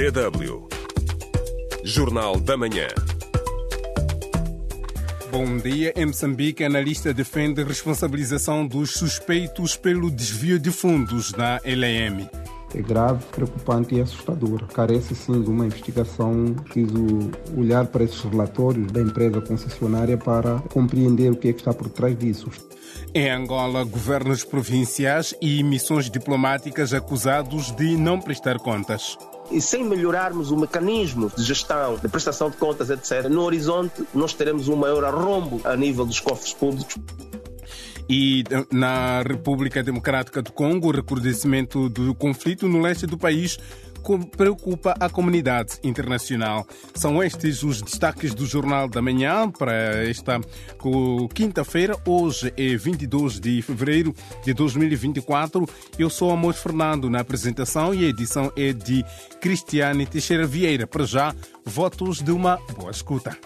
DW. Jornal da Manhã. Bom dia. Em Moçambique, analista defende responsabilização dos suspeitos pelo desvio de fundos na LM. É grave, preocupante e assustador. Carece sim de uma investigação. Preciso olhar para esses relatórios da empresa concessionária para compreender o que é que está por trás disso. Em Angola, governos provinciais e missões diplomáticas acusados de não prestar contas. E sem melhorarmos o mecanismo de gestão, de prestação de contas, etc., no horizonte nós teremos um maior arrombo a nível dos cofres públicos. E na República Democrática do Congo, o recrudescimento do conflito no leste do país preocupa a comunidade internacional. São estes os destaques do Jornal da Manhã para esta quinta-feira. Hoje é 22 de fevereiro de 2024. Eu sou Amor Fernando na apresentação e a edição é de Cristiane Teixeira Vieira. Para já, votos de uma boa escuta.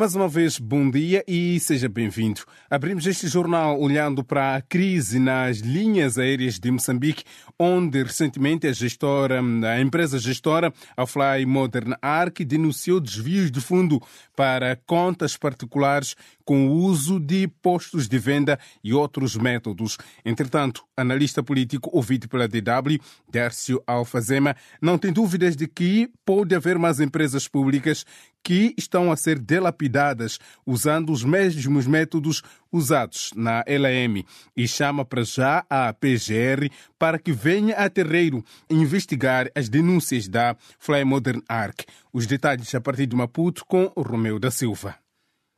Mais uma vez, bom dia e seja bem-vindo. Abrimos este jornal olhando para a crise nas linhas aéreas de Moçambique, onde recentemente a gestora, a empresa gestora, a Fly Modern Arc, denunciou desvios de fundo para contas particulares com o uso de postos de venda e outros métodos. Entretanto, analista político ouvido pela DW, Dércio Alfazema, não tem dúvidas de que pode haver mais empresas públicas que estão a ser delapidadas usando os mesmos métodos usados na LM e chama para já a PGR para que venha a terreiro investigar as denúncias da Fly Modern Arc. Os detalhes a partir de Maputo com Romeu da Silva.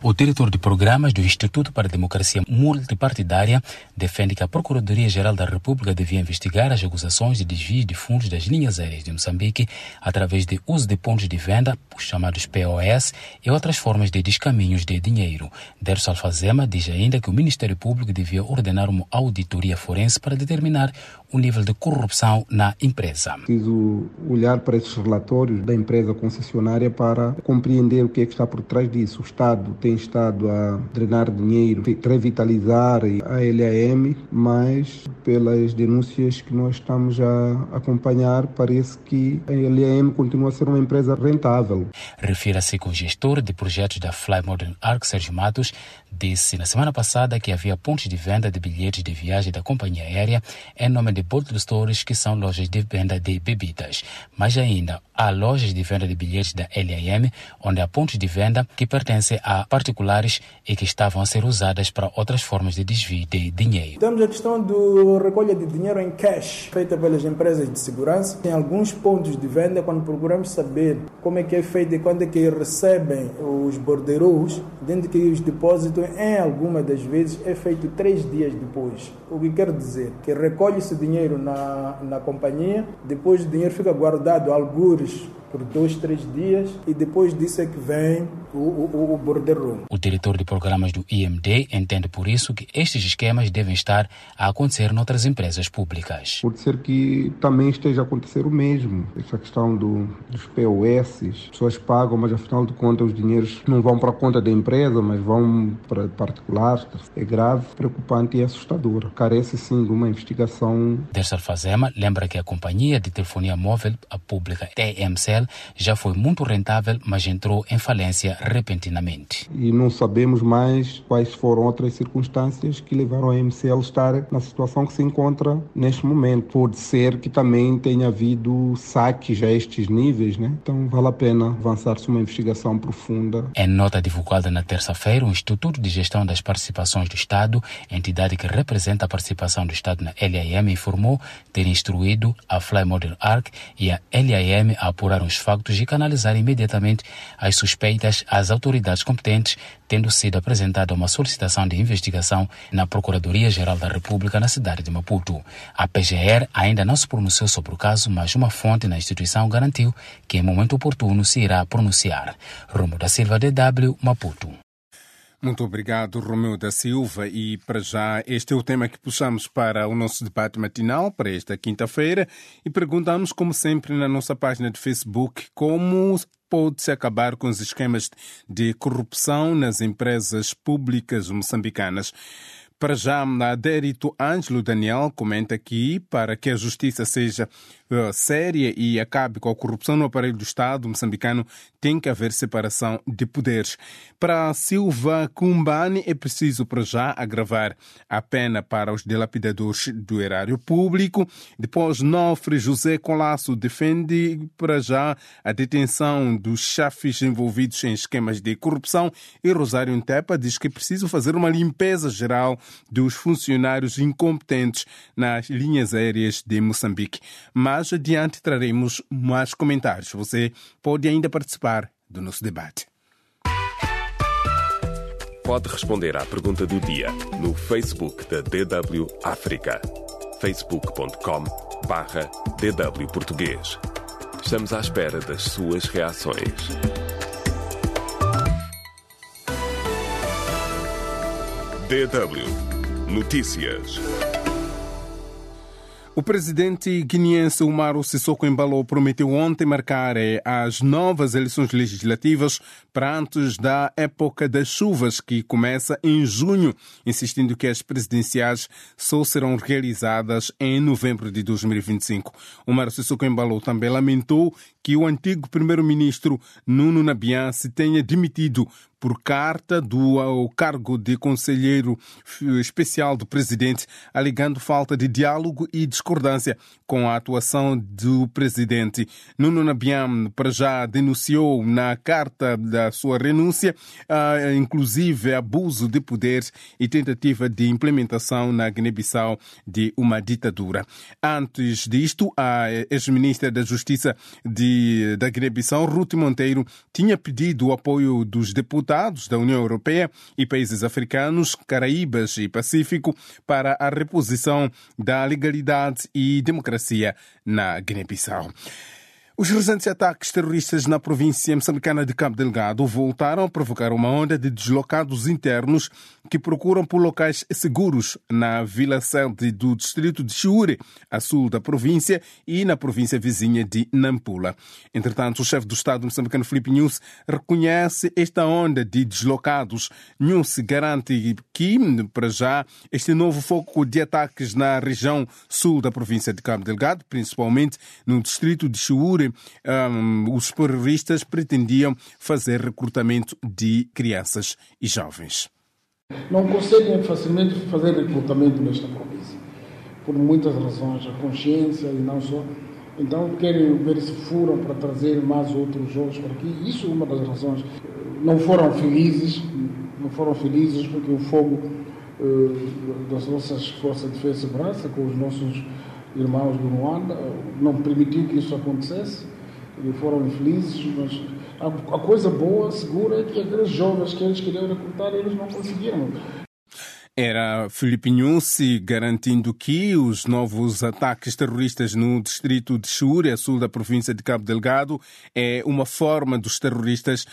O diretor de programas do Instituto para a Democracia Multipartidária defende que a Procuradoria-Geral da República devia investigar as acusações de desvio de fundos das linhas aéreas de Moçambique através de uso de pontos de venda, os chamados POS, e outras formas de descaminhos de dinheiro. Derso Alfazema diz ainda que o Ministério Público devia ordenar uma auditoria forense para determinar o nível de corrupção na empresa. Preciso olhar para esses relatórios da empresa concessionária para compreender o que é que está por trás disso. O Estado tem estado a drenar dinheiro, revitalizar a LAM, mas pelas denúncias que nós estamos a acompanhar, parece que a LAM continua a ser uma empresa rentável. Refira-se que o gestor de projetos da Fly Modern Arc, Sérgio Matos, disse na semana passada que havia pontos de venda de bilhetes de viagem da companhia aérea em nome de bottle stores, que são lojas de venda de bebidas. Mas ainda há lojas de venda de bilhetes da LAM, onde há pontos de venda que pertencem a particulares e que estavam a ser usadas para outras formas de desvio de dinheiro. Temos a questão do recolha de dinheiro em cash, feita pelas empresas de segurança. Tem alguns pontos de venda, quando procuramos saber como é que é feito e quando é que recebem os borderos, dentro que os depósitos, em algumas das vezes, é feito três dias depois. O que quer dizer? Que recolhe-se dinheiro na, na companhia, depois o dinheiro fica guardado, algures por dois, três dias e depois disso é que vem o, o, o borderroom. O diretor de programas do IMD entende por isso que estes esquemas devem estar a acontecer noutras empresas públicas. Pode ser que também esteja a acontecer o mesmo. Essa questão do, dos POS, as pessoas pagam, mas afinal de contas os dinheiros não vão para a conta da empresa, mas vão para particulares. É grave, preocupante e assustador. Carece sim de uma investigação. Dersa Fazema lembra que a companhia de telefonia móvel, a pública TMCL, já foi muito rentável, mas entrou em falência repentinamente. E não sabemos mais quais foram outras circunstâncias que levaram a MCL estar na situação que se encontra neste momento. Pode ser que também tenha havido saques a estes níveis, né? Então vale a pena avançar-se uma investigação profunda. Em nota divulgada na terça-feira, o Instituto de Gestão das Participações do Estado, entidade que representa a participação do Estado na LAM, informou ter instruído a Fly Model Arc e a LAM a apurar os factos e canalizar imediatamente as suspeitas às autoridades competentes, tendo sido apresentada uma solicitação de investigação na Procuradoria-Geral da República na cidade de Maputo. A PGR ainda não se pronunciou sobre o caso, mas uma fonte na instituição garantiu que em momento oportuno se irá pronunciar. Romo da Silva, DW, Maputo. Muito obrigado, Romeu da Silva. E para já, este é o tema que puxamos para o nosso debate matinal para esta quinta-feira e perguntamos, como sempre, na nossa página de Facebook, como pode-se acabar com os esquemas de corrupção nas empresas públicas moçambicanas. Para já, Adérito Ângelo Daniel comenta que, para que a justiça seja uh, séria e acabe com a corrupção no aparelho do Estado moçambicano, tem que haver separação de poderes. Para Silva Kumbani, é preciso, para já, agravar a pena para os dilapidadores do erário público. Depois, Nofre José Colasso defende, para já, a detenção dos chefes envolvidos em esquemas de corrupção e Rosário Intepa diz que é preciso fazer uma limpeza geral dos funcionários incompetentes nas linhas aéreas de Moçambique. Mais adiante traremos mais comentários. Você pode ainda participar do nosso debate. Pode responder à pergunta do dia no Facebook da DW África. facebook.com barra DW Português. Estamos à espera das suas reações. DW Notícias. O presidente guineense Umaru Sissoko Embalo prometeu ontem marcar eh, as novas eleições legislativas para antes da época das chuvas, que começa em junho, insistindo que as presidenciais só serão realizadas em novembro de 2025. Umaru Sissoko Embalo também lamentou que o antigo primeiro-ministro Nuno Nabian se tenha demitido por carta do ao cargo de conselheiro especial do presidente, alegando falta de diálogo e discordância com a atuação do presidente. Nuno Nabian, para já, denunciou na carta da sua renúncia, uh, inclusive abuso de poder e tentativa de implementação na Guiné-Bissau de uma ditadura. Antes disto, a ex-ministra da Justiça de, da Guiné-Bissau, Ruth Monteiro, tinha pedido o apoio dos deputados Estados da União Europeia e países africanos, Caraíbas e Pacífico para a reposição da legalidade e democracia na Guiné-Bissau. Os recentes ataques terroristas na província moçambicana de Cabo Delgado voltaram a provocar uma onda de deslocados internos que procuram por locais seguros na vila sede do distrito de Chiure, a sul da província, e na província vizinha de Nampula. Entretanto, o chefe do Estado moçambicano Felipe News reconhece esta onda de deslocados. News garante que, para já, este novo foco de ataques na região sul da província de Cabo Delgado, principalmente no distrito de Chiure, um, os terroristas pretendiam fazer recrutamento de crianças e jovens. Não conseguem facilmente fazer recrutamento nesta província, por muitas razões, a consciência e não só. Então querem ver se furam para trazer mais outros jovens para aqui. Isso é uma das razões. Não foram felizes, não foram felizes porque o fogo uh, das nossas forças de defesa e segurança com os nossos irmãos do Ruanda, não permitiu que isso acontecesse, e foram infelizes, mas a, a coisa boa, segura, é que aqueles jovens que eles queriam recrutar, eles não conseguiram. Era Filipe Nussi garantindo que os novos ataques terroristas no distrito de Xure, a sul da província de Cabo Delgado, é uma forma dos terroristas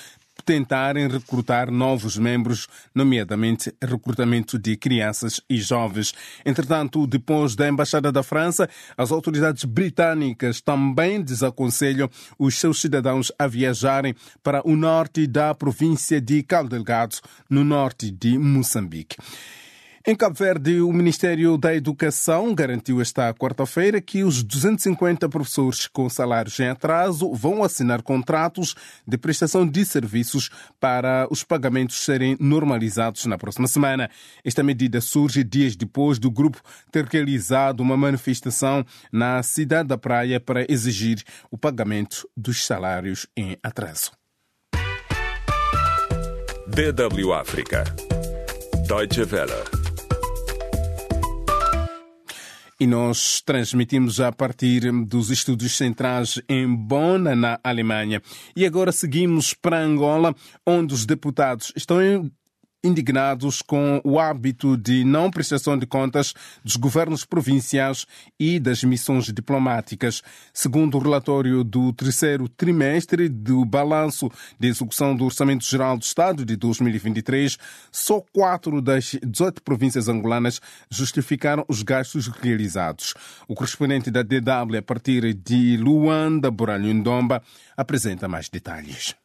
tentarem recrutar novos membros, nomeadamente recrutamento de crianças e jovens. Entretanto, depois da Embaixada da França, as autoridades britânicas também desaconselham os seus cidadãos a viajarem para o norte da província de Cabo Delgado, no norte de Moçambique. Em Cabo Verde, o Ministério da Educação garantiu esta quarta-feira que os 250 professores com salários em atraso vão assinar contratos de prestação de serviços para os pagamentos serem normalizados na próxima semana. Esta medida surge dias depois do grupo ter realizado uma manifestação na cidade da Praia para exigir o pagamento dos salários em atraso. DW África. Deutsche Welle. E nós transmitimos a partir dos estúdios centrais em Bonn, na Alemanha. E agora seguimos para Angola, onde os deputados estão indignados com o hábito de não prestação de contas dos governos provinciais e das missões diplomáticas. Segundo o relatório do terceiro trimestre do balanço de execução do Orçamento Geral do Estado de 2023, só quatro das 18 províncias angolanas justificaram os gastos realizados. O correspondente da DW a partir de Luanda, Boralho Ndomba, apresenta mais detalhes.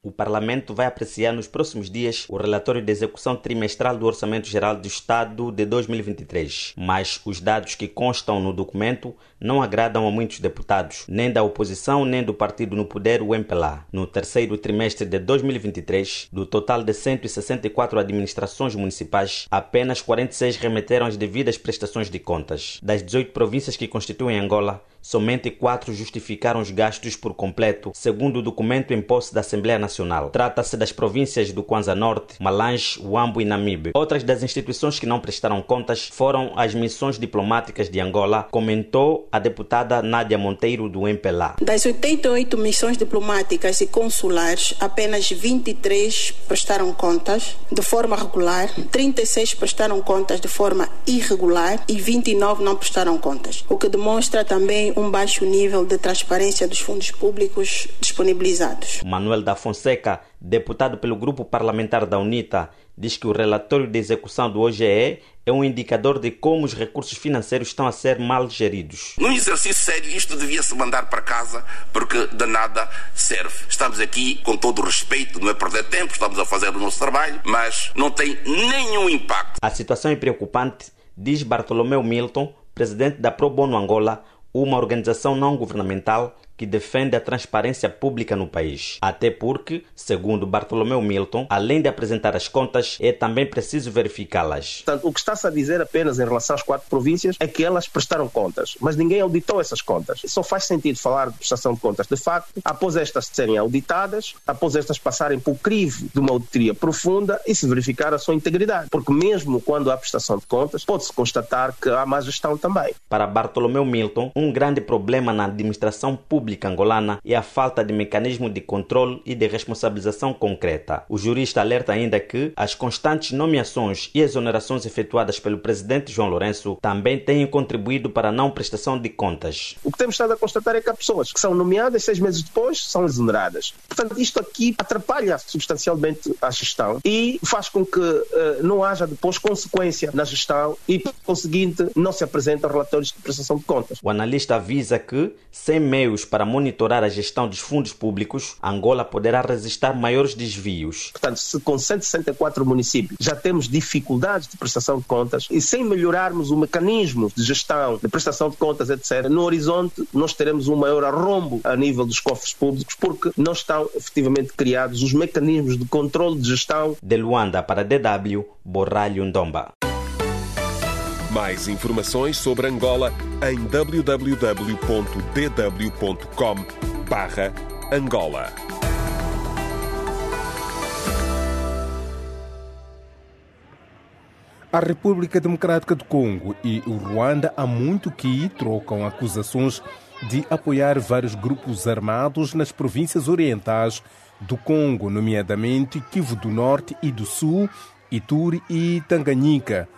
O Parlamento vai apreciar nos próximos dias o relatório de execução trimestral do Orçamento Geral do Estado de 2023, mas os dados que constam no documento não agradam a muitos deputados, nem da oposição nem do partido no poder, o MPLA. No terceiro trimestre de 2023, do total de 164 administrações municipais, apenas 46 remeteram as devidas prestações de contas. Das 18 províncias que constituem Angola, somente quatro justificaram os gastos por completo, segundo o documento em posse da Assembleia Nacional. Trata-se das províncias do Kwanza Norte, Malange, Uambo e Namibe. Outras das instituições que não prestaram contas foram as missões diplomáticas de Angola, comentou a deputada Nádia Monteiro do MPLA. Das 88 missões diplomáticas e consulares, apenas 23 prestaram contas de forma regular, 36 prestaram contas de forma irregular e 29 não prestaram contas, o que demonstra também um baixo nível de transparência dos fundos públicos disponibilizados. Manuel da Fonseca, deputado pelo grupo parlamentar da UNITA, diz que o relatório de execução do OGE é um indicador de como os recursos financeiros estão a ser mal geridos. Num exercício sério, isto devia-se mandar para casa, porque de nada serve. Estamos aqui com todo o respeito, não é perder tempo, estamos a fazer o nosso trabalho, mas não tem nenhum impacto. A situação é preocupante, diz Bartolomeu Milton, presidente da Pro Bono Angola, uma organização não governamental que defende a transparência pública no país. Até porque, segundo Bartolomeu Milton, além de apresentar as contas, é também preciso verificá-las. o que está-se a dizer apenas em relação às quatro províncias é que elas prestaram contas, mas ninguém auditou essas contas. Só faz sentido falar de prestação de contas de facto após estas serem auditadas, após estas passarem por crivo de uma auditoria profunda e se verificar a sua integridade. Porque mesmo quando há prestação de contas, pode-se constatar que há má gestão também. Para Bartolomeu Milton, um grande problema na administração pública pública angolana é a falta de mecanismo de controle e de responsabilização concreta. O jurista alerta ainda que as constantes nomeações e exonerações efetuadas pelo presidente João Lourenço também têm contribuído para a não prestação de contas. O que temos estado a constatar é que há pessoas que são nomeadas seis meses depois são exoneradas. Portanto, isto aqui atrapalha substancialmente a gestão e faz com que uh, não haja depois consequência na gestão e, por conseguinte, não se apresentam relatórios de prestação de contas. O analista avisa que, sem meios para para monitorar a gestão dos fundos públicos, Angola poderá resistir maiores desvios. Portanto, se com 164 municípios já temos dificuldades de prestação de contas e sem melhorarmos o mecanismo de gestão, de prestação de contas, etc., no horizonte nós teremos um maior arrombo a nível dos cofres públicos porque não estão efetivamente criados os mecanismos de controle de gestão. De Luanda para DW, Borralho Ndomba. Mais informações sobre Angola em www.dw.com/angola. A República Democrática do Congo e o Ruanda há muito que trocam acusações de apoiar vários grupos armados nas províncias orientais do Congo, nomeadamente Kivu do Norte e do Sul, Ituri e Tanganyika.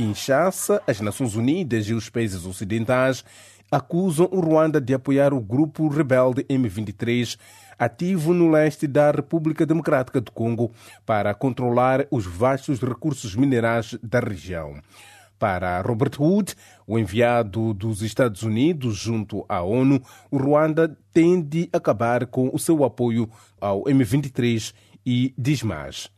Kinshasa, as Nações Unidas e os países ocidentais acusam o Ruanda de apoiar o grupo rebelde M23 ativo no leste da República Democrática do Congo para controlar os vastos recursos minerais da região. Para Robert Wood, o enviado dos Estados Unidos junto à ONU, o Ruanda tem de acabar com o seu apoio ao M23 e diz mais.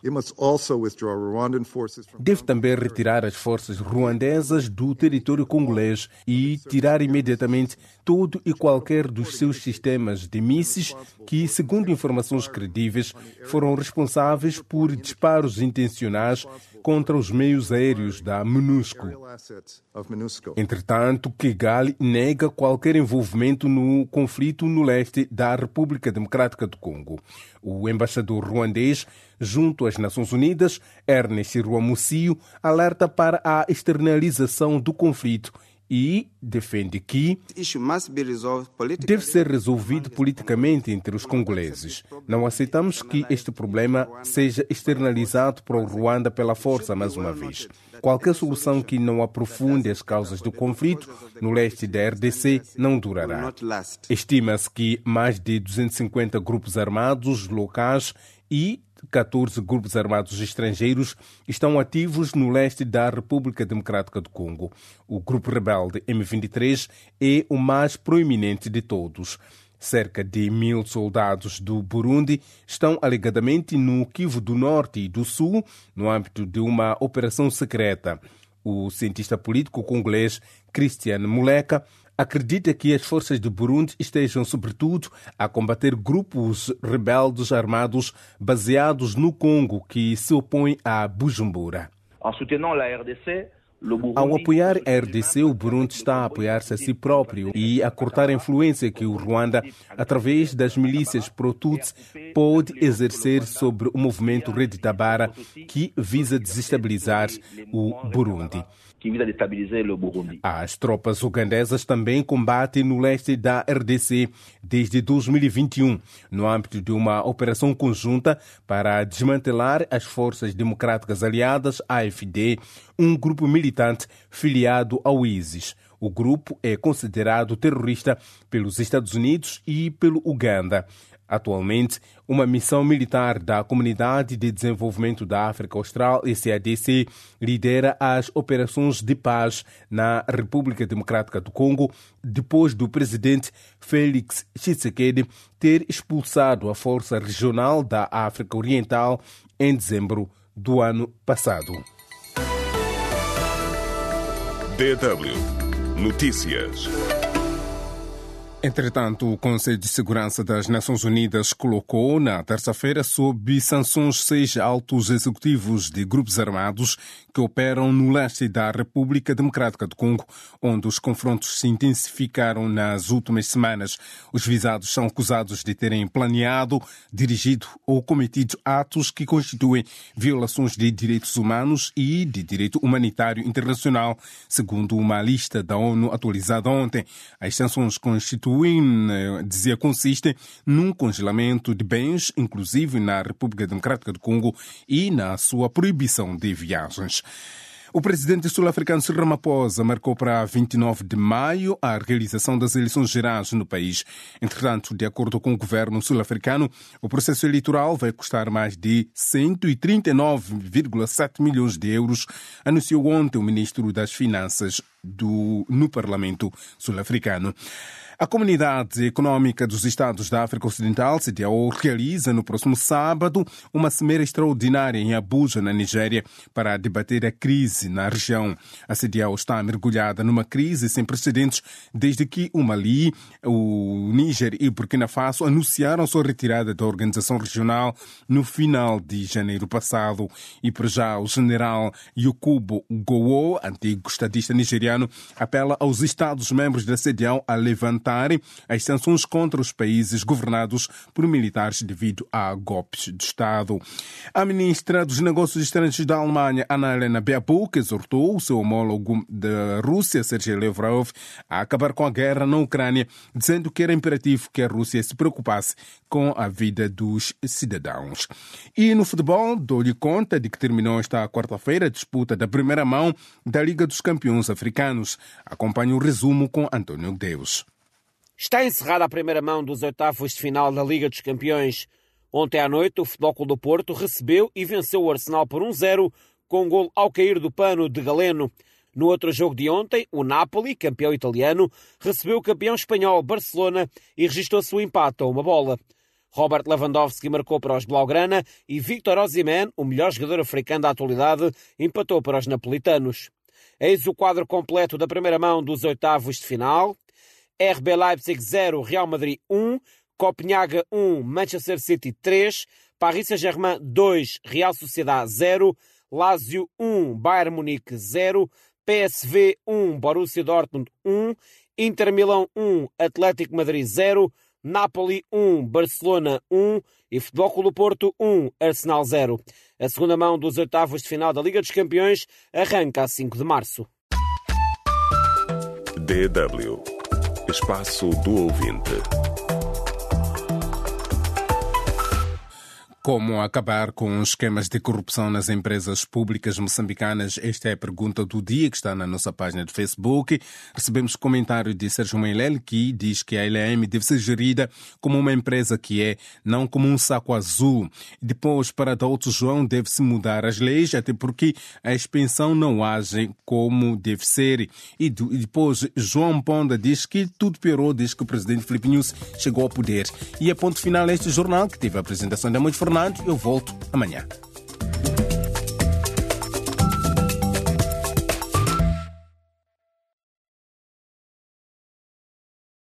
Deve também retirar as forças ruandesas do território congolês e tirar imediatamente todo e qualquer dos seus sistemas de mísseis que, segundo informações credíveis, foram responsáveis por disparos intencionais contra os meios aéreos da MINUSCO. Entretanto, Kigali nega qualquer envolvimento no conflito no leste da República Democrática do Congo. O embaixador ruandês, junto às Nações Unidas, Ernest Rwamucio, alerta para a externalização do conflito e defende que deve ser resolvido politicamente entre os congoleses. Não aceitamos que este problema seja externalizado para o Ruanda pela força mais uma vez. Qualquer solução que não aprofunde as causas do conflito no leste da RDC não durará. Estima-se que mais de 250 grupos armados locais e 14 grupos armados estrangeiros estão ativos no leste da República Democrática do Congo. O grupo rebelde M23 é o mais proeminente de todos. Cerca de mil soldados do Burundi estão alegadamente no Kivu do Norte e do Sul, no âmbito de uma operação secreta. O cientista político congolês Christian Muleka acredita que as forças de Burundi estejam, sobretudo, a combater grupos rebeldes armados baseados no Congo que se opõem a Bujumbura. Ao apoiar a RDC, o Burundi está a apoiar-se a si próprio e a cortar a influência que o Ruanda, através das milícias pro-Tutsi, pode exercer sobre o movimento Rede Tabara, que visa desestabilizar o Burundi. As tropas ugandesas também combatem no leste da RDC desde 2021, no âmbito de uma operação conjunta para desmantelar as forças democráticas aliadas, AFD, um grupo militante filiado ao ISIS. O grupo é considerado terrorista pelos Estados Unidos e pelo Uganda. Atualmente, uma missão militar da Comunidade de Desenvolvimento da África Austral, SADC, lidera as operações de paz na República Democrática do Congo, depois do presidente Félix Tshisekedi ter expulsado a Força Regional da África Oriental em dezembro do ano passado. DW Notícias. Entretanto, o Conselho de Segurança das Nações Unidas colocou na terça-feira sob sanções seis altos executivos de grupos armados que operam no leste da República Democrática do Congo, onde os confrontos se intensificaram nas últimas semanas. Os visados são acusados de terem planeado, dirigido ou cometido atos que constituem violações de direitos humanos e de direito humanitário internacional, segundo uma lista da ONU atualizada ontem. As sanções constituem dizia, consiste num congelamento de bens, inclusive na República Democrática do Congo, e na sua proibição de viagens. O presidente sul-africano Cyril Ramaphosa marcou para 29 de maio a realização das eleições gerais no país. Entretanto, de acordo com o governo sul-africano, o processo eleitoral vai custar mais de 139,7 milhões de euros, anunciou ontem o ministro das Finanças do, no Parlamento sul-africano. A Comunidade Econômica dos Estados da África Ocidental, CDAO, realiza no próximo sábado uma cimeira extraordinária em Abuja, na Nigéria, para debater a crise na região. A CDAO está mergulhada numa crise sem precedentes desde que o Mali, o Níger e Burkina Faso anunciaram sua retirada da organização regional no final de janeiro passado. E por já o general Yakubu Gowo, antigo estadista nigeriano, apela aos Estados-membros da CDAO a levantar as sanções contra os países governados por militares devido a golpes de Estado. A ministra dos Negócios Estrangeiros da Alemanha, Ana Helena Baerbock, exortou o seu homólogo da Rússia, Sergei Lavrov, a acabar com a guerra na Ucrânia, dizendo que era imperativo que a Rússia se preocupasse com a vida dos cidadãos. E no futebol, dou-lhe conta de que terminou esta quarta-feira a disputa da primeira mão da Liga dos Campeões Africanos. Acompanhe o resumo com António Deus. Está encerrada a primeira mão dos oitavos de final da Liga dos Campeões. Ontem à noite, o Futebol do Porto recebeu e venceu o Arsenal por 1-0, com um gol ao cair do pano de Galeno. No outro jogo de ontem, o Napoli, campeão italiano, recebeu o campeão espanhol Barcelona e registrou seu empate a uma bola. Robert Lewandowski marcou para os Blaugrana e Victor Osimhen, o melhor jogador africano da atualidade, empatou para os napolitanos. Eis o quadro completo da primeira mão dos oitavos de final. RB Leipzig 0, Real Madrid 1, Copenhaga 1, Manchester City 3, Paris Saint-Germain 2, Real Sociedade 0, Lazio 1, Bayern Munique 0, PSV 1, Borussia Dortmund 1, Inter Milão 1, Atlético Madrid 0, Napoli 1, Barcelona 1 e Futebol Clube Porto 1, Arsenal 0. A segunda mão dos oitavos de final da Liga dos Campeões arranca a 5 de março. DW Espaço do Ouvinte Como acabar com esquemas de corrupção nas empresas públicas moçambicanas? Esta é a pergunta do dia que está na nossa página de Facebook. Recebemos comentário de Sérgio Meilel que diz que a LM deve ser gerida como uma empresa que é, não como um saco azul. Depois, para Doutor João, deve-se mudar as leis, até porque a expensão não age como deve ser. E depois, João Ponda diz que tudo piorou desde que o presidente Filipe News chegou ao poder. E a ponto final este jornal, que teve a apresentação de Amor Fernandes. Eu volto amanhã.